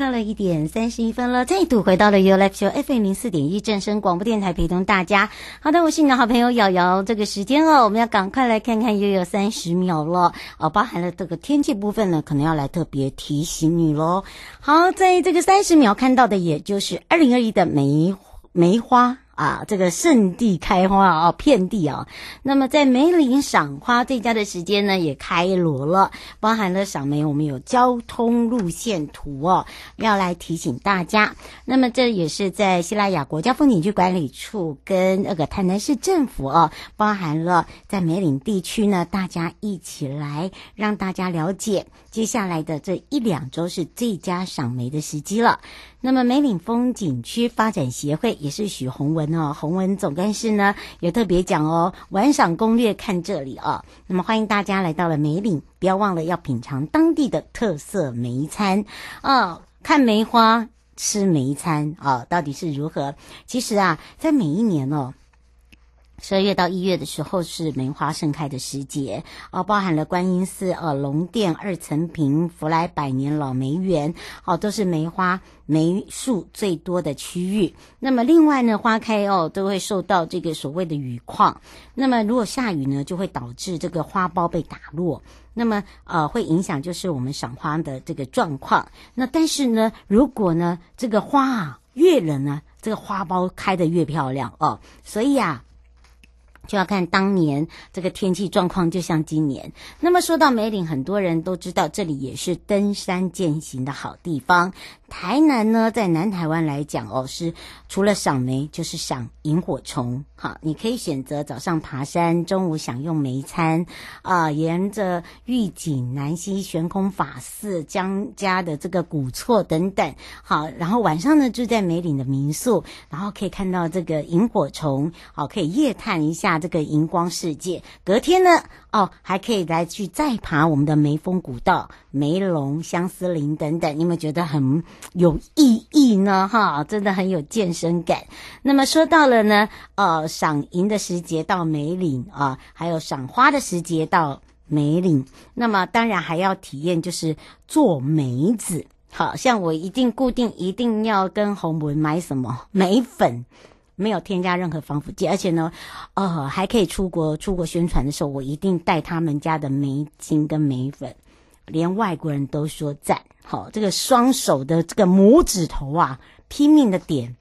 到了一点三十一分了，再度回到了 You Life Show FM 零四点一正声广播电台，陪同大家。好的，我是你的好朋友瑶瑶。这个时间哦，我们要赶快来看看，又有三十秒了哦，包含了这个天气部分呢，可能要来特别提醒你喽。好，在这个三十秒看到的，也就是二零二一的梅梅花。啊，这个盛地开花啊，遍地啊。那么在梅岭赏花最佳的时间呢，也开锣了，包含了赏梅，我们有交通路线图哦，要来提醒大家。那么这也是在西拉雅国家风景区管理处跟那个台南市政府哦，包含了在梅岭地区呢，大家一起来让大家了解，接下来的这一两周是最佳赏梅的时机了。那么梅岭风景区发展协会也是许宏文哦，宏文总干事呢也特别讲哦，玩赏攻略看这里哦。那么欢迎大家来到了梅岭，不要忘了要品尝当地的特色梅餐哦，看梅花吃梅餐哦，到底是如何？其实啊，在每一年哦。十二月到一月的时候是梅花盛开的时节，哦，包含了观音寺、呃龙殿、二层坪、福来百年老梅园，哦，都是梅花梅树最多的区域。那么另外呢，花开哦都会受到这个所谓的雨况，那么如果下雨呢，就会导致这个花苞被打落，那么呃会影响就是我们赏花的这个状况。那但是呢，如果呢这个花啊越冷呢，这个花苞开得越漂亮哦，所以啊。就要看当年这个天气状况，就像今年。那么说到梅岭，很多人都知道这里也是登山践行的好地方。台南呢，在南台湾来讲哦，是除了赏梅就是赏萤火虫。好，你可以选择早上爬山，中午享用梅餐，啊、沿着玉井、南溪、悬空法寺、江家的这个古厝等等。好，然后晚上呢住在梅岭的民宿，然后可以看到这个萤火虫，好，可以夜探一下这个荧光世界。隔天呢，哦，还可以来去再爬我们的梅峰古道、梅龙、相思林等等。你们觉得很？有意义呢，哈，真的很有健身感。那么说到了呢，呃，赏银的时节到梅岭啊，还有赏花的时节到梅岭。那么当然还要体验就是做梅子，好像我一定固定一定要跟洪文买什么梅粉，没有添加任何防腐剂，而且呢，呃，还可以出国出国宣传的时候，我一定带他们家的眉精跟眉粉。连外国人都说赞，好，这个双手的这个拇指头啊，拼命的点，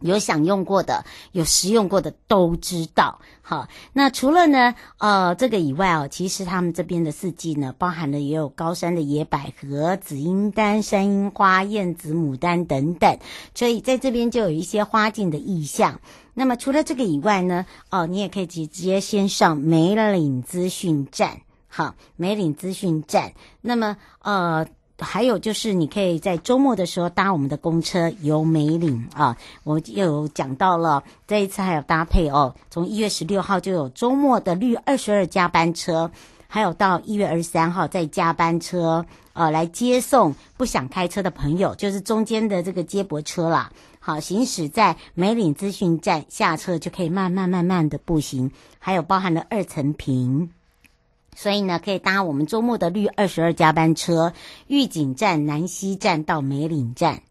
有享用过的，有食用过的都知道。好，那除了呢，呃，这个以外哦，其实他们这边的四季呢，包含了也有高山的野百合、紫英丹、山樱花、燕子、牡丹等等，所以在这边就有一些花境的意象。那么除了这个以外呢，哦，你也可以直接先上梅岭资讯站。好，梅岭资讯站。那么，呃，还有就是，你可以在周末的时候搭我们的公车游梅岭啊。我又有讲到了，这一次还有搭配哦，从一月十六号就有周末的绿二十二加班车，还有到一月二十三号再加班车，呃，来接送不想开车的朋友，就是中间的这个接驳车啦。好，行驶在梅岭资讯站下车就可以慢慢慢慢的步行，还有包含了二层坪。所以呢，可以搭我们周末的绿二十二加班车，玉井站、南溪站到梅岭站，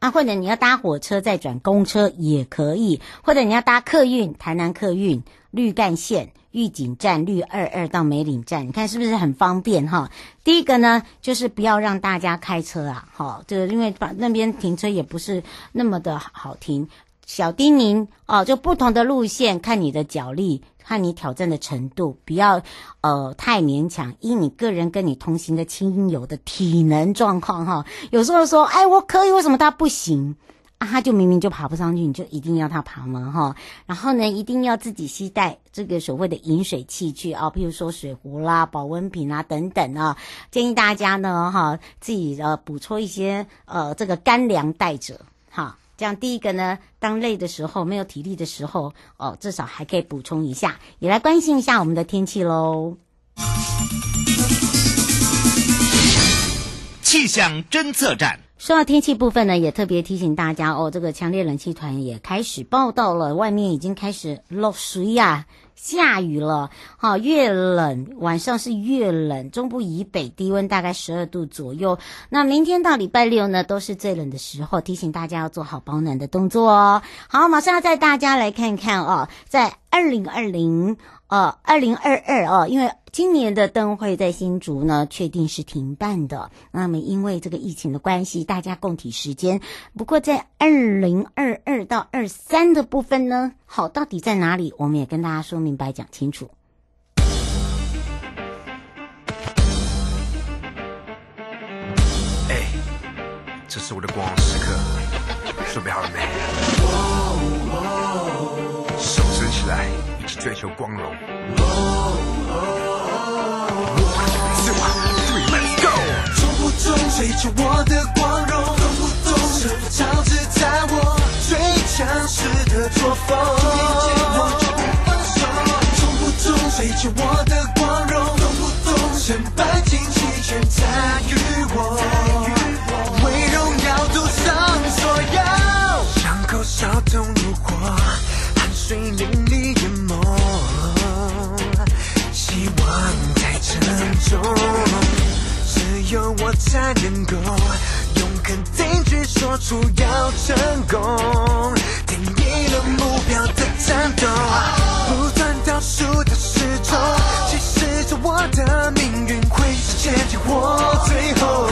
啊，或者你要搭火车再转公车也可以，或者你要搭客运，台南客运绿干线玉井站绿二二到梅岭站，你看是不是很方便哈？第一个呢，就是不要让大家开车啊，好，这个因为把那边停车也不是那么的好停。小叮咛哦，就不同的路线，看你的脚力，看你挑战的程度，不要呃太勉强。依你个人跟你同行的亲友的体能状况哈，有时候说，哎，我可以，为什么他不行啊？他就明明就爬不上去，你就一定要他爬吗？哈，然后呢，一定要自己携带这个所谓的饮水器具啊，譬如说水壶啦、保温瓶啊等等啊，建议大家呢哈，自己呃补充一些呃这个干粮带着。这样，第一个呢，当累的时候，没有体力的时候，哦，至少还可以补充一下。也来关心一下我们的天气喽。气象侦测站。说到天气部分呢，也特别提醒大家哦，这个强烈冷气团也开始报道了，外面已经开始落水呀。下雨了，哈，越冷晚上是越冷。中部以北低温大概十二度左右。那明天到礼拜六呢，都是最冷的时候，提醒大家要做好保暖的动作哦。好，马上要带大家来看看哦，在二零二零。呃，二零二二哦，因为今年的灯会在新竹呢，确定是停办的。那么因为这个疫情的关系，大家共体时间。不过在二零二二到二三的部分呢，好，到底在哪里？我们也跟大家说明白，讲清楚。哎，这是我的光时刻，准备好了没？追求光荣。四、五、Let's go！从不中追求我的光荣，从不中生活超自在我最强势的作风。从不中追求我的光荣，从不中身败尽弃权在于我，为荣耀赌上所有，伤口烧痛如火，汗水淋漓光太沉重。只有我才能够用肯定句说出要成功，定义了目标的战斗，不断倒数的时钟，其实着我的命运会是坚定我最后。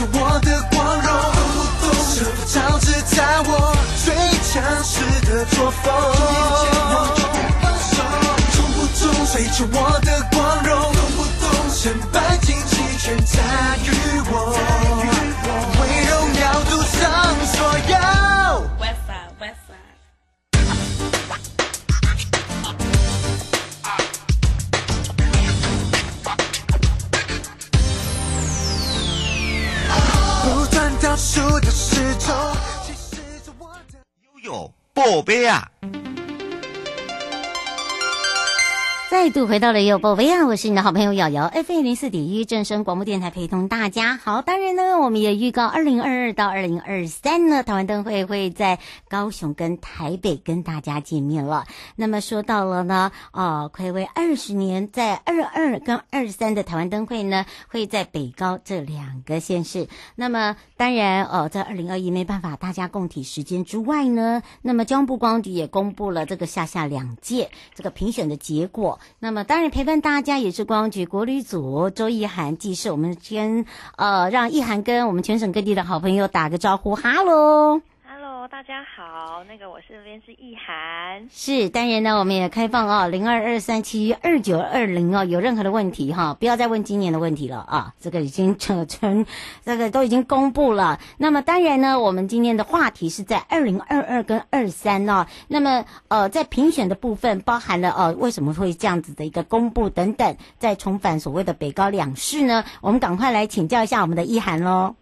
追求我的光荣，生活超自在我最强势的作风。冲不中追求我的光荣，身败尽弃全在于我，宝贝啊！再度回到了有宝贝啊！我是你的好朋友瑶瑶，FM 零四点一正声广播电台陪同大家。好，当然呢，我们也预告二零二二到二零二三呢，台湾灯会会在高雄跟台北跟大家见面了。那么说到了呢，哦，睽违二十年，在二二跟二三的台湾灯会呢，会在北高这两个县市。那么当然，哦，在二零二一没办法大家共体时间之外呢，那么江部光局也公布了这个下下两届这个评选的结果。那么当然陪伴大家也是光局国旅组周意涵记事，我们先呃让意涵跟我们全省各地的好朋友打个招呼，哈喽。大家好，那个我是这边是意涵，是当然呢，我们也开放哦，零二二三七二九二零哦，有任何的问题哈，不要再问今年的问题了啊，这个已经扯成，这个都已经公布了。那么当然呢，我们今天的话题是在二零二二跟二三哦，那么呃，在评选的部分包含了呃，为什么会这样子的一个公布等等，再重返所谓的北高两市呢？我们赶快来请教一下我们的意涵喽。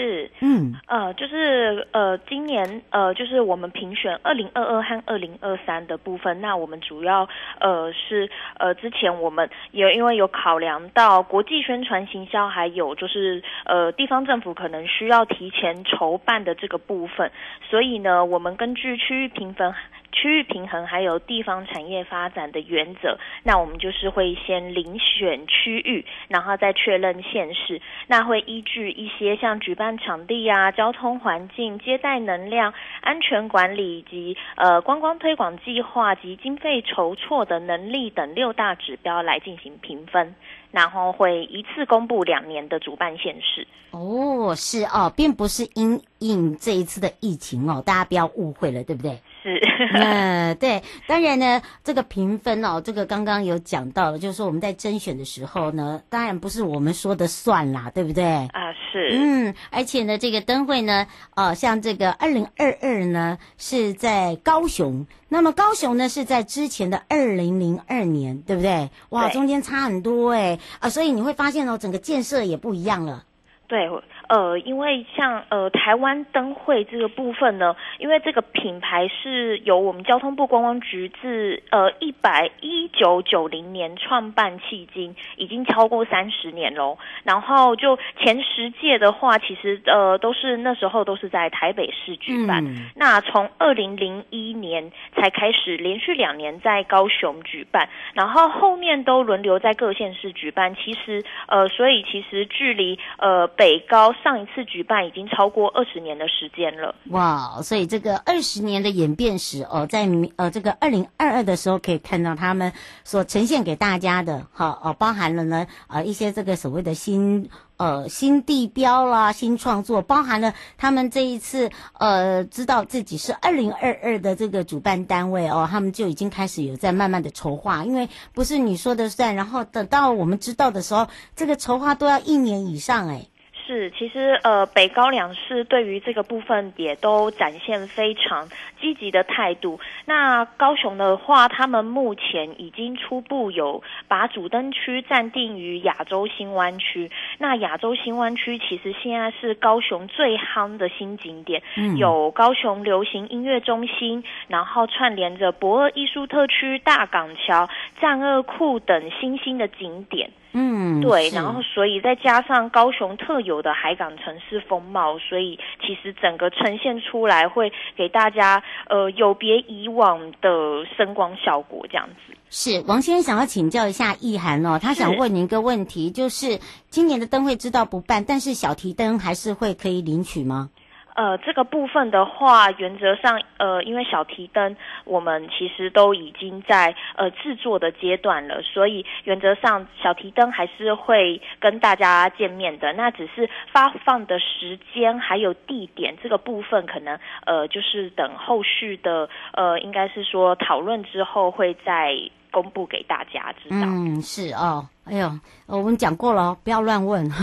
是是，嗯，呃，就是呃，今年呃，就是我们评选二零二二和二零二三的部分，那我们主要呃是呃，之前我们也因为有考量到国际宣传行销，还有就是呃，地方政府可能需要提前筹办的这个部分，所以呢，我们根据区域评分。区域平衡还有地方产业发展的原则，那我们就是会先遴选区域，然后再确认县市。那会依据一些像举办场地啊、交通环境、接待能量、安全管理以及呃观光推广计划及经费筹措的能力等六大指标来进行评分。然后会一次公布两年的主办县市。哦，是哦，并不是因应这一次的疫情哦，大家不要误会了，对不对？是，嗯，对，当然呢，这个评分哦，这个刚刚有讲到了，就是说我们在甄选的时候呢，当然不是我们说的算啦，对不对？啊，是，嗯，而且呢，这个灯会呢，呃，像这个二零二二呢是在高雄，那么高雄呢是在之前的二零零二年，对不对？哇，中间差很多哎，啊，所以你会发现哦，整个建设也不一样了。对。呃，因为像呃台湾灯会这个部分呢，因为这个品牌是由我们交通部观光局自呃一百一九九零年创办迄今，已经超过三十年喽。然后就前十届的话，其实呃都是那时候都是在台北市举办。嗯、那从二零零一年才开始连续两年在高雄举办，然后后面都轮流在各县市举办。其实呃，所以其实距离呃北高。上一次举办已经超过二十年的时间了，哇！所以这个二十年的演变史哦，在呃这个二零二二的时候可以看到他们所呈现给大家的，哈哦，包含了呢呃一些这个所谓的新呃新地标啦、新创作，包含了他们这一次呃知道自己是二零二二的这个主办单位哦，他们就已经开始有在慢慢的筹划，因为不是你说的算，然后等到我们知道的时候，这个筹划都要一年以上哎。是，其实呃，北高两市对于这个部分也都展现非常积极的态度。那高雄的话，他们目前已经初步有把主灯区暂定于亚洲新湾区。那亚洲新湾区其实现在是高雄最夯的新景点，嗯、有高雄流行音乐中心，然后串联着博二艺术特区、大港桥、战二库等新兴的景点。嗯，对，然后所以再加上高雄特有的海港城市风貌，所以其实整个呈现出来会给大家呃有别以往的声光效果这样子。是王先生想要请教一下意涵哦，他想问您一个问题，是就是今年的灯会知道不办，但是小提灯还是会可以领取吗？呃，这个部分的话，原则上，呃，因为小提灯我们其实都已经在呃制作的阶段了，所以原则上小提灯还是会跟大家见面的。那只是发放的时间还有地点这个部分，可能呃就是等后续的呃，应该是说讨论之后会再公布给大家知道。嗯，是哦。哎呦，我们讲过了哦，不要乱问。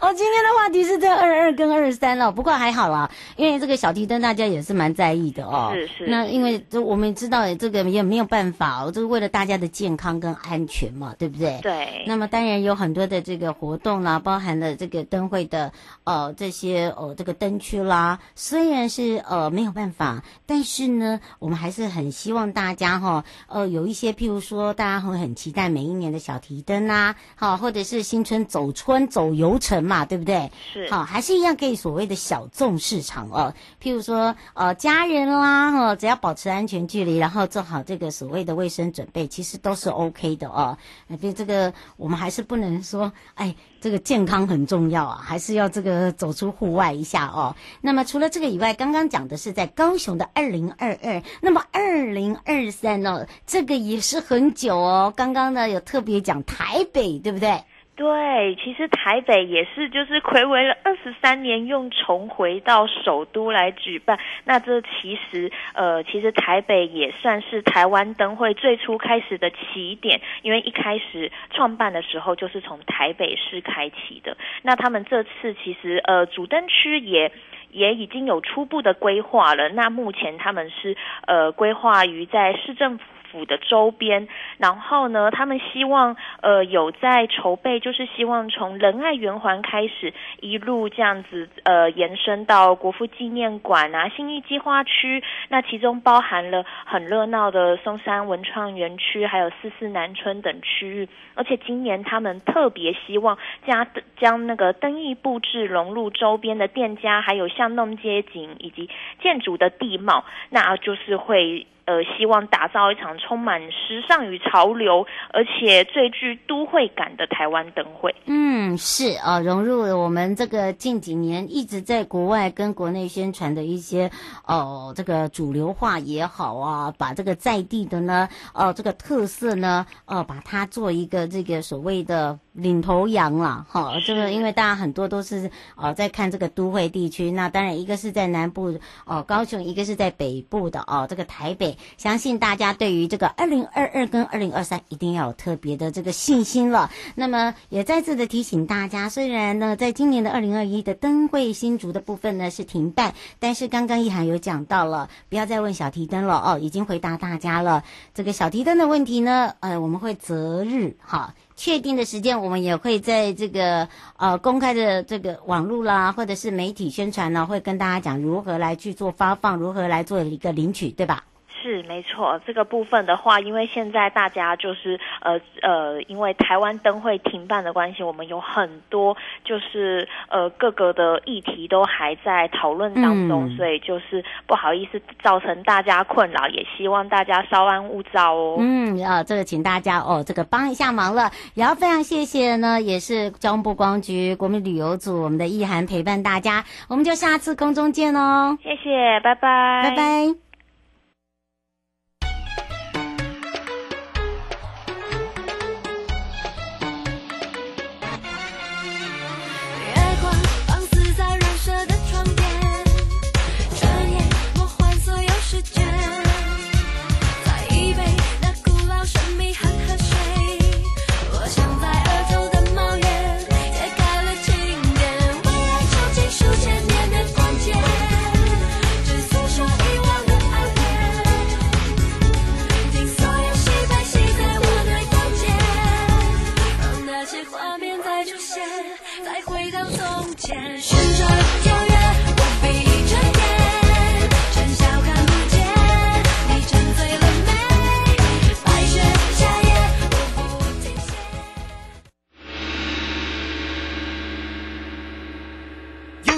哦，今天的话题是在二二跟二三了，不过还好啦，因为这个小提灯大家也是蛮在意的哦。是是。那因为这我们知道，这个也没有办法，这是为了大家的健康跟安全嘛，对不对？对。那么当然有很多的这个活动啦，包含了这个灯会的呃这些呃这个灯区啦，虽然是呃没有办法，但是呢，我们还是很希望大家哈、哦、呃有一些譬如说大家会很期待每一年的小提。灯啊，好，或者是新春走春走游程嘛，对不对？是，好，还是一样可以所谓的小众市场哦。譬如说，呃，家人啦，哈，只要保持安全距离，然后做好这个所谓的卫生准备，其实都是 OK 的哦。那这个我们还是不能说，哎。这个健康很重要啊，还是要这个走出户外一下哦。那么除了这个以外，刚刚讲的是在高雄的二零二二，那么二零二三呢，这个也是很久哦。刚刚呢有特别讲台北，对不对？对，其实台北也是，就是睽违了二十三年，又重回到首都来举办。那这其实，呃，其实台北也算是台湾灯会最初开始的起点，因为一开始创办的时候就是从台北市开启的。那他们这次其实，呃，主灯区也也已经有初步的规划了。那目前他们是，呃，规划于在市政府府。的周边，然后呢，他们希望呃有在筹备，就是希望从仁爱圆环开始，一路这样子呃延伸到国父纪念馆啊、信义计划区，那其中包含了很热闹的松山文创园区，还有四四南村等区域，而且今年他们特别希望将将那个灯艺布置融入周边的店家，还有巷弄街景以及建筑的地貌，那就是会。呃，希望打造一场充满时尚与潮流，而且最具都会感的台湾灯会。嗯，是啊，融入了我们这个近几年一直在国外跟国内宣传的一些哦、呃，这个主流化也好啊，把这个在地的呢，哦、呃，这个特色呢，哦、呃，把它做一个这个所谓的。领头羊了，哈，这个因为大家很多都是哦在看这个都会地区，那当然一个是在南部哦高雄，一个是在北部的哦这个台北，相信大家对于这个二零二二跟二零二三一定要有特别的这个信心了。那么也再次的提醒大家，虽然呢在今年的二零二一的灯会新竹的部分呢是停办，但是刚刚一涵有讲到了，不要再问小提灯了哦，已经回答大家了。这个小提灯的问题呢，呃我们会择日哈。确定的时间，我们也会在这个呃公开的这个网络啦，或者是媒体宣传呢，会跟大家讲如何来去做发放，如何来做一个领取，对吧？是没错，这个部分的话，因为现在大家就是呃呃，因为台湾灯会停办的关系，我们有很多就是呃各个的议题都还在讨论当中，嗯、所以就是不好意思造成大家困扰，也希望大家稍安勿躁哦。嗯，啊，这个请大家哦，这个帮一下忙了，然后非常谢谢呢，也是交通部观光局国民旅游组我们的意涵陪伴大家，我们就下次空中见哦。谢谢，拜拜，拜拜。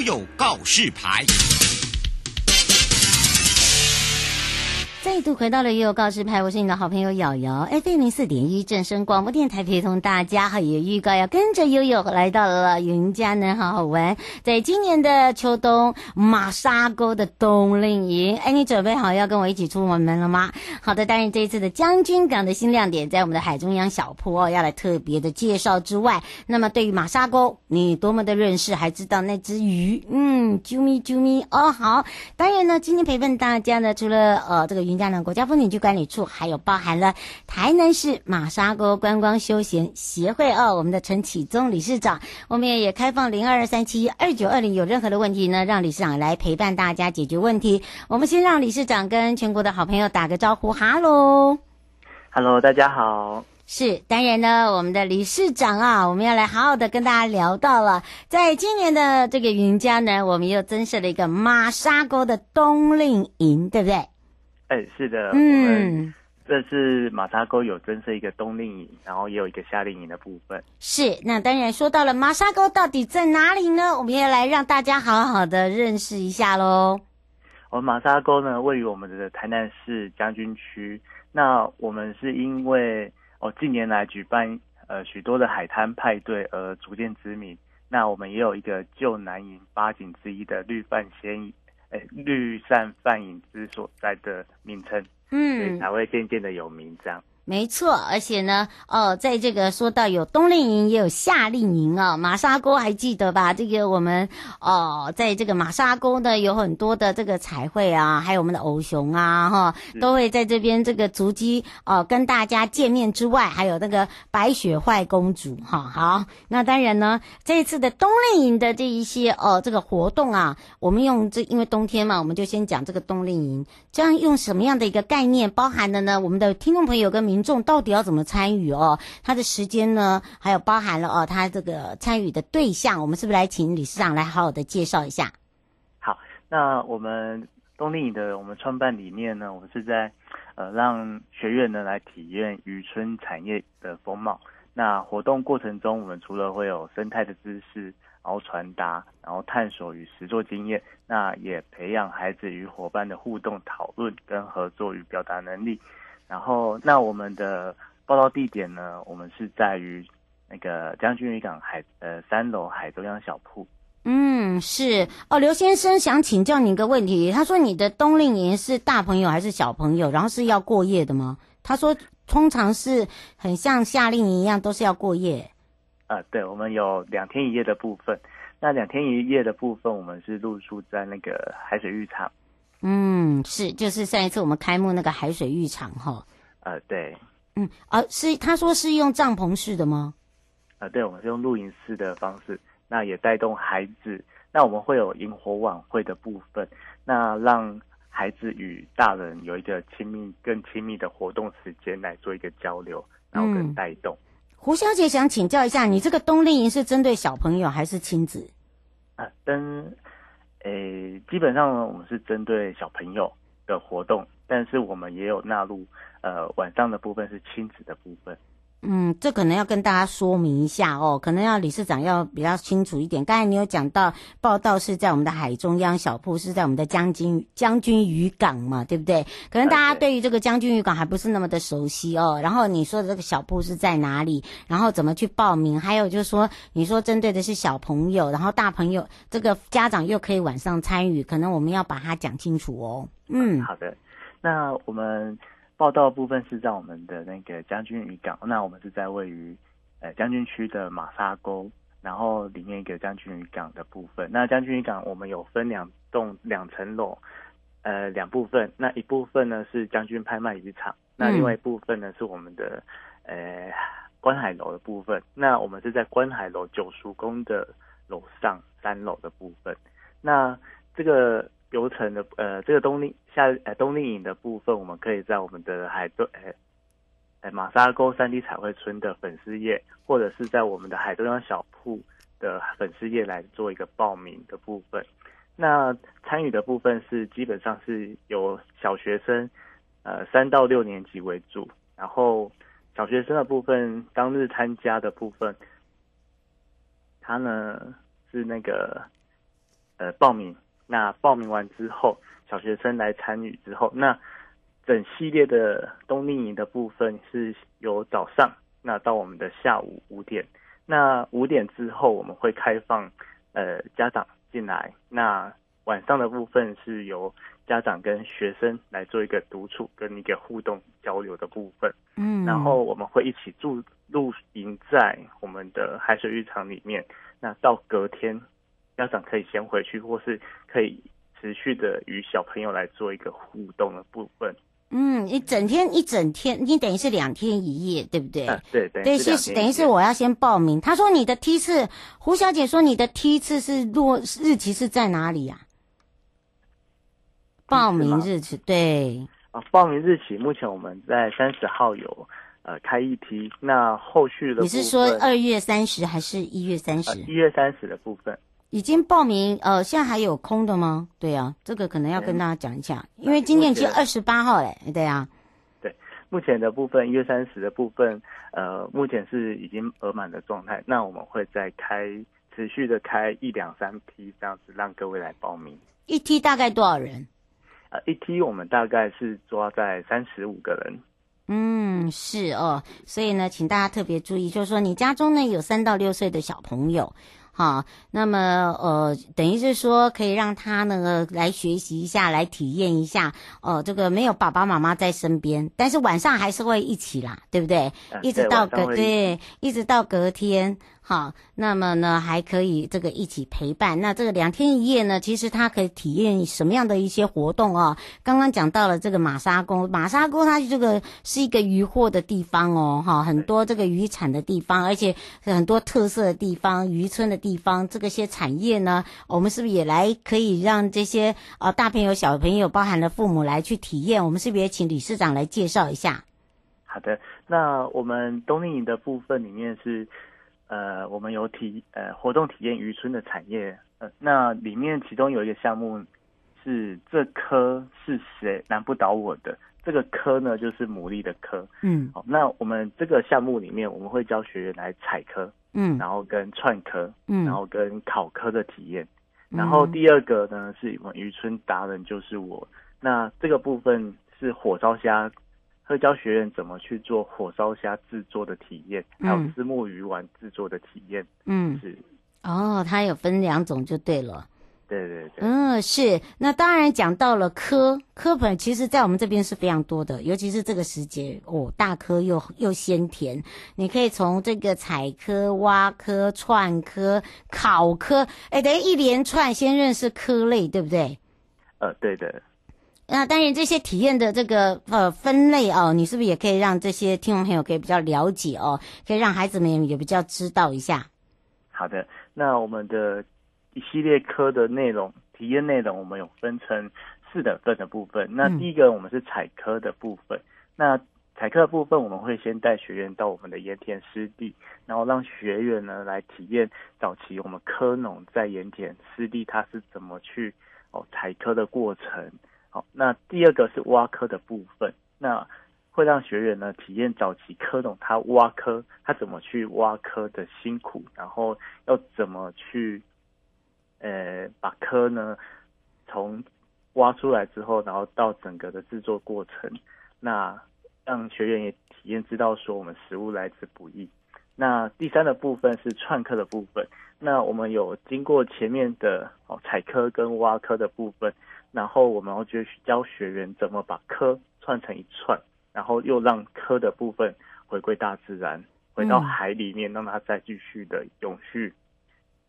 有告示牌。再度回到了悠悠告示牌，我是你的好朋友瑶瑶，FM 零四点一正声广播电台陪同大家，哈也预告要跟着悠悠来到了云嘉南，好好玩。在今年的秋冬马沙沟的冬令营，哎，你准备好要跟我一起出门门了吗？好的，当然这一次的将军港的新亮点，在我们的海中央小铺要来特别的介绍之外，那么对于马沙沟，你多么的认识，还知道那只鱼，嗯，啾咪啾咪哦，好。当然呢，今天陪伴大家呢，除了呃这个云嘉。国家风景区管理处，还有包含了台南市马沙沟观光休闲协会哦，我们的陈启宗理事长，我们也也开放零二二三七二九二零，有任何的问题呢，让理事长来陪伴大家解决问题。我们先让理事长跟全国的好朋友打个招呼，哈喽，哈喽，大家好。是，当然呢，我们的理事长啊，我们要来好好的跟大家聊到了，在今年的这个云家呢，我们又增设了一个马沙沟的冬令营，对不对？哎，是的，嗯，这次马沙沟有增设一个冬令营，然后也有一个夏令营的部分。是，那当然说到了马沙沟到底在哪里呢？我们也来让大家好好的认识一下喽。我们马沙沟呢，位于我们的台南市将军区。那我们是因为哦近年来举办呃许多的海滩派对而逐渐知名。那我们也有一个旧南营八景之一的绿帆仙绿扇泛影之所在的名称，嗯，所以才会渐渐的有名这样。没错，而且呢，哦，在这个说到有冬令营，也有夏令营啊。马沙沟还记得吧？这个我们哦，在这个马沙沟呢，有很多的这个彩绘啊，还有我们的偶熊啊，哈，都会在这边这个足迹哦，跟大家见面之外，还有那个白雪坏公主哈。好，那当然呢，这一次的冬令营的这一些哦，这个活动啊，我们用这因为冬天嘛，我们就先讲这个冬令营，这样用什么样的一个概念包含的呢？我们的听众朋友跟民民众到底要怎么参与哦？他的时间呢？还有包含了哦，他这个参与的对象，我们是不是来请理事长来好好的介绍一下？好，那我们冬令营的我们创办理念呢，我们是在呃让学员呢来体验渔村产业的风貌。那活动过程中，我们除了会有生态的知识，然后传达，然后探索与实作经验，那也培养孩子与伙伴的互动讨论跟合作与表达能力。然后，那我们的报到地点呢？我们是在于那个将军渔港海呃三楼海中央小铺。嗯，是哦。刘先生想请教你一个问题，他说你的冬令营是大朋友还是小朋友？然后是要过夜的吗？他说通常是很像夏令营一样，都是要过夜。呃，对，我们有两天一夜的部分。那两天一夜的部分，我们是露宿在那个海水浴场。嗯，是，就是上一次我们开幕那个海水浴场哈。呃，对。嗯，啊，是他说是用帐篷式的吗？呃，对，我们是用露营式的方式，那也带动孩子。那我们会有萤火晚会的部分，那让孩子与大人有一个亲密、更亲密的活动时间来做一个交流，然后跟带动。嗯、胡小姐想请教一下，你这个冬令营是针对小朋友还是亲子？啊、呃，跟。诶，基本上呢，我们是针对小朋友的活动，但是我们也有纳入，呃，晚上的部分是亲子的部分。嗯，这可能要跟大家说明一下哦，可能要理事长要比较清楚一点。刚才你有讲到报道是在我们的海中央小铺，是在我们的将军将军渔港嘛，对不对？可能大家对于这个将军渔港还不是那么的熟悉哦。然后你说的这个小铺是在哪里？然后怎么去报名？还有就是说，你说针对的是小朋友，然后大朋友这个家长又可以晚上参与，可能我们要把它讲清楚哦。嗯，好的，那我们。报道部分是在我们的那个将军渔港，那我们是在位于呃将军区的马沙沟，然后里面一个将军渔港的部分。那将军渔港我们有分两栋两层楼，呃两部分。那一部分呢是将军拍卖渔场，那另外一部分呢是我们的呃观海楼的部分。那我们是在观海楼九叔公的楼上三楼的部分。那这个。流程的呃，这个冬令夏呃冬令营的部分，我们可以在我们的海对呃呃马沙沟三 D 彩绘村的粉丝页，或者是在我们的海中央小铺的粉丝页来做一个报名的部分。那参与的部分是基本上是由小学生呃三到六年级为主，然后小学生的部分当日参加的部分，他呢是那个呃报名。那报名完之后，小学生来参与之后，那整系列的冬令营的部分是由早上那到我们的下午五点，那五点之后我们会开放呃家长进来，那晚上的部分是由家长跟学生来做一个独处跟一个互动交流的部分，嗯，然后我们会一起住露营在我们的海水浴场里面，那到隔天。家长可以先回去，或是可以持续的与小朋友来做一个互动的部分。嗯，一整天一整天，你等于是两天一夜，对不对？啊、对对对，是等于是我要先报名。他说你的梯次，胡小姐说你的梯次是落日期是在哪里呀、啊？报名日期对啊，报名日期目前我们在三十号有呃开一梯，那后续的你是说二月三十还是一月三十？一月三十的部分。已经报名，呃，现在还有空的吗？对啊，这个可能要跟大家讲一下，因为今天已经二十八号嘞，对啊。对，目前的部分一月三十的部分，呃，目前是已经额满的状态。那我们会再开，持续的开一两三批这样子，让各位来报名。一梯大概多少人？呃，一梯我们大概是抓在三十五个人。嗯，是哦，所以呢，请大家特别注意，就是说你家中呢有三到六岁的小朋友。好，那么呃，等于是说可以让他呢来学习一下，来体验一下哦、呃，这个没有爸爸妈妈在身边，但是晚上还是会一起啦，对不对？呃、一直到隔对，对，一直到隔天。好，那么呢，还可以这个一起陪伴。那这个两天一夜呢，其实它可以体验什么样的一些活动啊？刚刚讲到了这个马沙沟，马沙沟它这个是一个渔获的地方哦，哈，很多这个渔产的地方，而且很多特色的地方，渔村的地方，这个些产业呢，我们是不是也来可以让这些呃大朋友、小朋友，包含了父母来去体验？我们是不是也请理事长来介绍一下？好的，那我们冬令营的部分里面是。呃，我们有体呃活动体验渔村的产业，呃，那里面其中有一个项目是这科是谁难不倒我的？这个科呢，就是牡蛎的科。嗯，好，那我们这个项目里面，我们会教学员来采科，嗯，然后跟串科，嗯，然后跟烤科的体验。嗯、然后第二个呢，是我们渔村达人就是我。那这个部分是火烧虾。会教学员怎么去做火烧虾制作的体验，还有石目鱼丸制作的体验。嗯，是哦，它有分两种就对了。对对对。嗯，是。那当然讲到了科科本，其实在我们这边是非常多的，尤其是这个时节哦，大科又又鲜甜。你可以从这个采科、挖科、串科、烤科，哎，等于一连串先认识科类，对不对？呃，对的。那当然，这些体验的这个呃分类哦，你是不是也可以让这些听众朋友可以比较了解哦，可以让孩子们也比较知道一下。好的，那我们的一系列科的内容体验内容，我们有分成四等份的部分。那第一个我们是采科的部分，嗯、那采科的部分我们会先带学员到我们的盐田湿地，然后让学员呢来体验早期我们科农在盐田湿地它是怎么去哦采科的过程。好，那第二个是挖科的部分，那会让学员呢体验早期科农他挖科，他怎么去挖科的辛苦，然后要怎么去，呃，把科呢从挖出来之后，然后到整个的制作过程，那让学员也体验知道说我们食物来之不易。那第三个部分是串科的部分，那我们有经过前面的哦采科跟挖科的部分。然后我们要去教学员怎么把科串成一串，然后又让科的部分回归大自然，回到海里面，让它再继续的永续，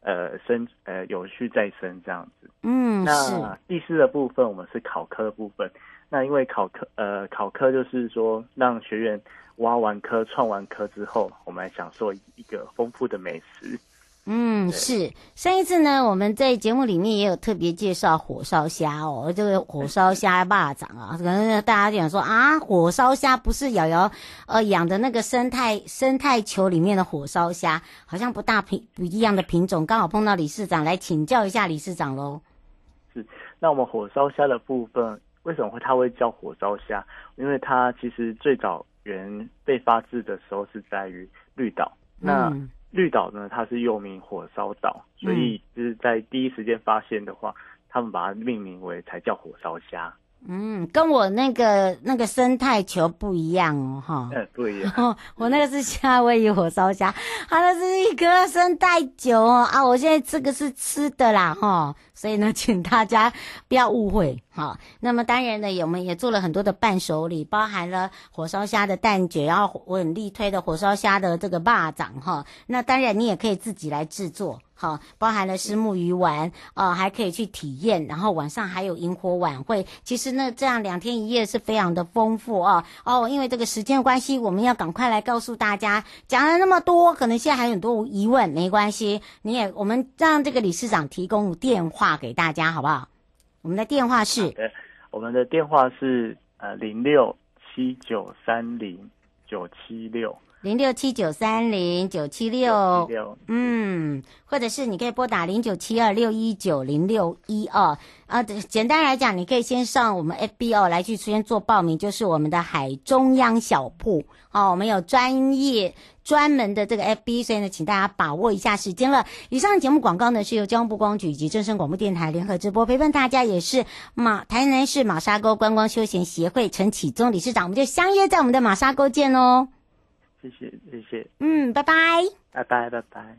呃生呃永续再生这样子。嗯，那第四的部分我们是考科的部分，那因为考科呃考科就是说让学员挖完科串完科之后，我们来享受一个丰富的美食。嗯，是上一次呢，我们在节目里面也有特别介绍火烧虾哦，这个火烧虾 霸掌啊，可能大家讲说啊，火烧虾不是瑶瑶呃养的那个生态生态球里面的火烧虾，好像不大品不一样的品种，刚好碰到理事长来请教一下理事长喽。是，那我们火烧虾的部分，为什么会它会叫火烧虾？因为它其实最早原被发制的时候是在于绿岛，那。嗯绿岛呢，它是又名火烧岛，所以就是在第一时间发现的话，他们把它命名为才叫火烧虾。嗯，跟我那个那个生态球不一样哦，哈。嗯，不一样。我那个是夏威夷火烧虾，它那是一颗生态球哦啊！我现在这个是吃的啦，哈。所以呢，请大家不要误会，好。那么当然呢，我们也做了很多的伴手礼，包含了火烧虾的蛋卷，然后我很力推的火烧虾的这个霸掌，哈。那当然你也可以自己来制作。好，包含了虱目鱼丸，呃，还可以去体验，然后晚上还有萤火晚会。其实呢，这样两天一夜是非常的丰富啊。哦，因为这个时间关系，我们要赶快来告诉大家，讲了那么多，可能现在还有很多疑问，没关系，你也我们让这个理事长提供电话给大家，好不好？我们的电话是，我们的电话是呃零六七九三零九七六。零六七九三零九七六，嗯，或者是你可以拨打零九七二六一九零六一二啊。简单来讲，你可以先上我们 FB 哦来去先做报名，就是我们的海中央小铺哦。我们有专业专门的这个 FB，所以呢，请大家把握一下时间了。以上节目广告呢是由交通部光局以及正声广播电台联合直播，陪伴大家也是马台南市马沙沟观光休闲协会陈启宗理事长，我们就相约在我们的马沙沟见哦。谢谢，谢谢。嗯，拜拜。拜拜，拜拜。